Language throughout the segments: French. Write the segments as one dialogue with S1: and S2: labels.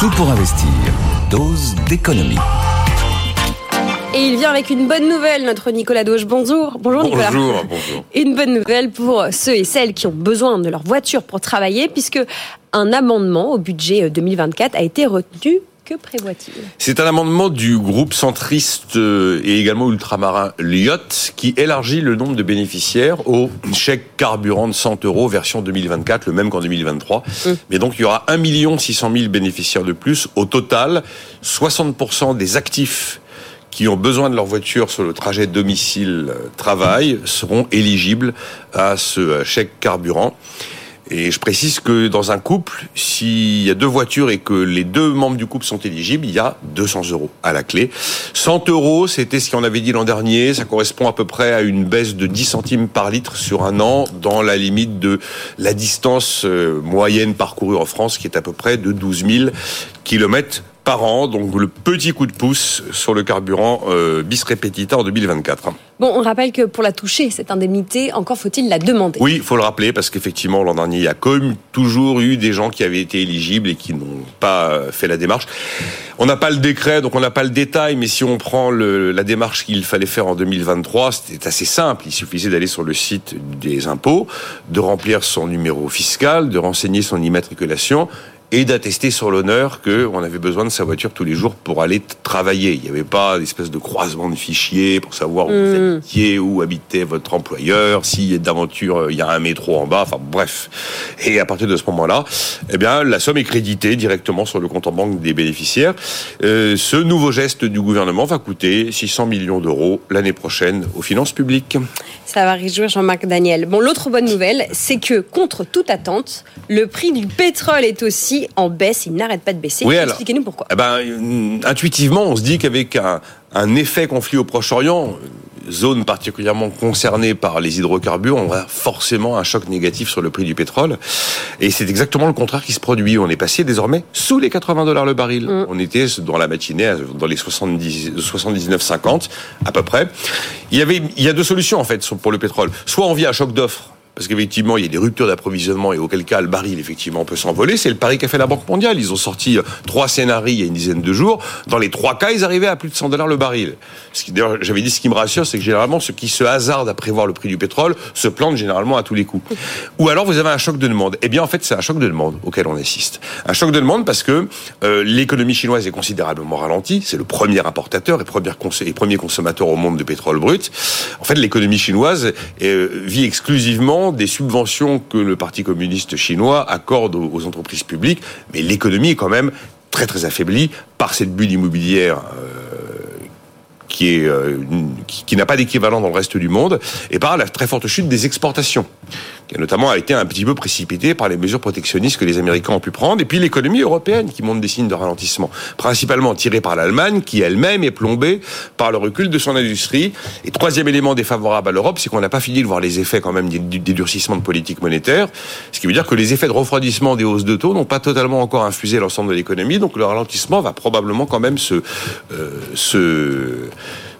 S1: Tout pour investir. Dose d'économie.
S2: Et il vient avec une bonne nouvelle, notre Nicolas Doge. Bonjour. Bonjour Nicolas.
S3: Bonjour, bonjour.
S2: Une bonne nouvelle pour ceux et celles qui ont besoin de leur voiture pour travailler, puisque un amendement au budget 2024 a été retenu. Que prévoit-il?
S3: C'est un amendement du groupe centriste euh, et également ultramarin Lyot qui élargit le nombre de bénéficiaires au chèque carburant de 100 euros version 2024, le même qu'en 2023.
S2: Hum.
S3: Mais donc il y aura 1 600 000 bénéficiaires de plus. Au total, 60% des actifs qui ont besoin de leur voiture sur le trajet domicile-travail seront éligibles à ce euh, chèque carburant. Et je précise que dans un couple, s'il y a deux voitures et que les deux membres du couple sont éligibles, il y a 200 euros à la clé. 100 euros, c'était ce qu'on avait dit l'an dernier. Ça correspond à peu près à une baisse de 10 centimes par litre sur un an, dans la limite de la distance euh, moyenne parcourue en France, qui est à peu près de 12 000 kilomètres par an, donc le petit coup de pouce sur le carburant euh, bis repetita en 2024.
S2: Bon, on rappelle que pour la toucher, cette indemnité, encore faut-il la demander.
S3: Oui, il faut le rappeler parce qu'effectivement l'an dernier, il y a comme toujours eu des gens qui avaient été éligibles et qui n'ont pas fait la démarche. On n'a pas le décret, donc on n'a pas le détail, mais si on prend le, la démarche qu'il fallait faire en 2023, c'était assez simple. Il suffisait d'aller sur le site des impôts, de remplir son numéro fiscal, de renseigner son immatriculation et d'attester sur l'honneur qu'on avait besoin de sa voiture tous les jours pour aller travailler. Il n'y avait pas d'espèce de croisement de fichiers pour savoir où vous
S2: Mm.
S3: habitiez, où habitait votre employeur, si d'aventure euh, il y a un métro en bas, enfin bref. Et à partir de ce moment-là, eh bien la somme est créditée directement sur le compte en banque des bénéficiaires. Euh, ce nouveau geste du gouvernement va coûter 600 millions d'euros l'année prochaine aux finances publiques.
S2: Ça va réjouir Jean-Marc Daniel. Bon, l'autre bonne nouvelle, c'est que contre toute attente, le prix du pétrole est aussi en baisse. Il n'arrête pas de baisser.
S3: Oui.
S2: Expliquez-nous pourquoi.
S3: Eh ben, intuitivement, on se dit qu'avec un, un effet conflit au Proche-Orient, zone particulièrement concernée par les hydrocarbures, on a forcément un choc négatif sur le prix du pétrole. Et c'est exactement le contraire qui se produit. On est passé désormais sous les 80 dollars le baril.
S2: Mm.
S3: On était dans la matinée à- dans les 70, 79,50 à peu près. Il y avait, il y a deux solutions en fait pour le pétrole. Soit on vit un choc d'offres. Parce qu'effectivement, il y a des ruptures d'approvisionnement et auquel cas le baril, effectivement, peut s'envoler. C'est le pari qu'a fait la Banque mondiale. Ils ont sorti euh, trois scénarios il y a une dizaine de jours. Dans les trois cas, ils arrivaient à plus de 100 dollars le baril. D'ailleurs, j'avais dit ce qui me rassure, c'est que généralement, ceux qui se hasardent à prévoir le prix du pétrole se plantent généralement à tous les coups. Ou alors, vous avez un choc de demande. Eh bien, en fait, c'est un choc de demande auquel on assiste. Un choc de demande parce que euh, l'économie chinoise est considérablement ralentie. C'est le premier importateur et premier consommateur au monde de pétrole brut. En fait, l'économie chinoise euh, vit exclusivement des subventions que le Parti communiste chinois accorde aux, entreprises publiques, mais l'économie est quand même très très affaiblie par cette bulle immobilière. euh, euh, qui n'a pas d'équivalent dans le reste du monde, et par la très forte chute des exportations, qui a notamment été un petit peu précipitée par les mesures protectionnistes que les Américains ont pu prendre, et puis l'économie européenne qui montre des signes de ralentissement, principalement tirée par l'Allemagne, qui elle-même est plombée par le recul de son industrie. Et troisième élément défavorable à l'Europe, c'est qu'on n'a pas fini de voir les effets quand même des durcissements de politique monétaire, ce qui veut dire que les effets de refroidissement des hausses de taux n'ont pas totalement encore infusé l'ensemble de l'économie, donc le ralentissement va probablement quand même se, euh, se,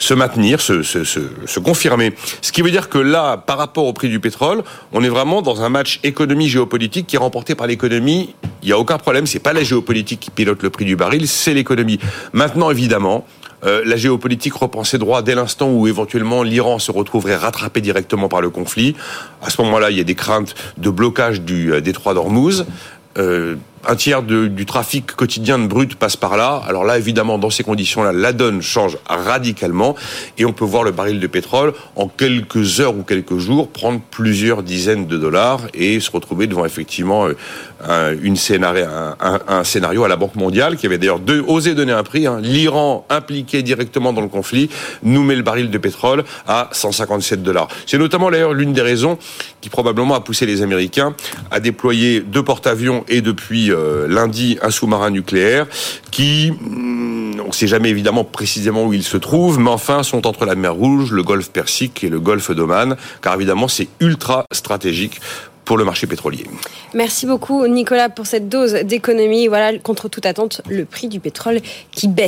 S3: se maintenir, se, se, se, confirmer. Ce qui veut dire que là, par rapport au prix du pétrole, on est vraiment dans un match économie-géopolitique qui est remporté par l'économie. Il n'y a aucun problème, c'est pas la géopolitique qui pilote le prix du baril, c'est l'économie. Maintenant, évidemment, euh, la géopolitique reprend ses droits dès l'instant où éventuellement l'Iran se retrouverait rattrapé directement par le conflit. À ce moment-là, il y a des craintes de blocage du euh, détroit d'Ormuz. Euh, un tiers du trafic quotidien de brut passe par là. Alors là, évidemment, dans ces conditions-là, la donne change radicalement et on peut voir le baril de pétrole en quelques heures ou quelques jours prendre plusieurs dizaines de dollars et se retrouver devant effectivement euh, un, une scénario, à la Banque mondiale qui avait d'ailleurs osé donner un prix. hein. L'Iran impliqué directement dans le conflit nous met le baril de pétrole à 157 dollars. C'est notamment d'ailleurs l'une des raisons qui probablement a poussé les Américains à déployer deux porte-avions et depuis euh, lundi un sous-marin nucléaire qui, hmm, on ne sait jamais évidemment précisément où ils se trouvent, mais enfin sont entre la mer Rouge, le golfe Persique et le golfe d'Oman, car évidemment c'est ultra stratégique pour le marché pétrolier.
S2: Merci beaucoup Nicolas pour cette dose d'économie. Voilà, contre toute attente, le prix du pétrole qui baisse.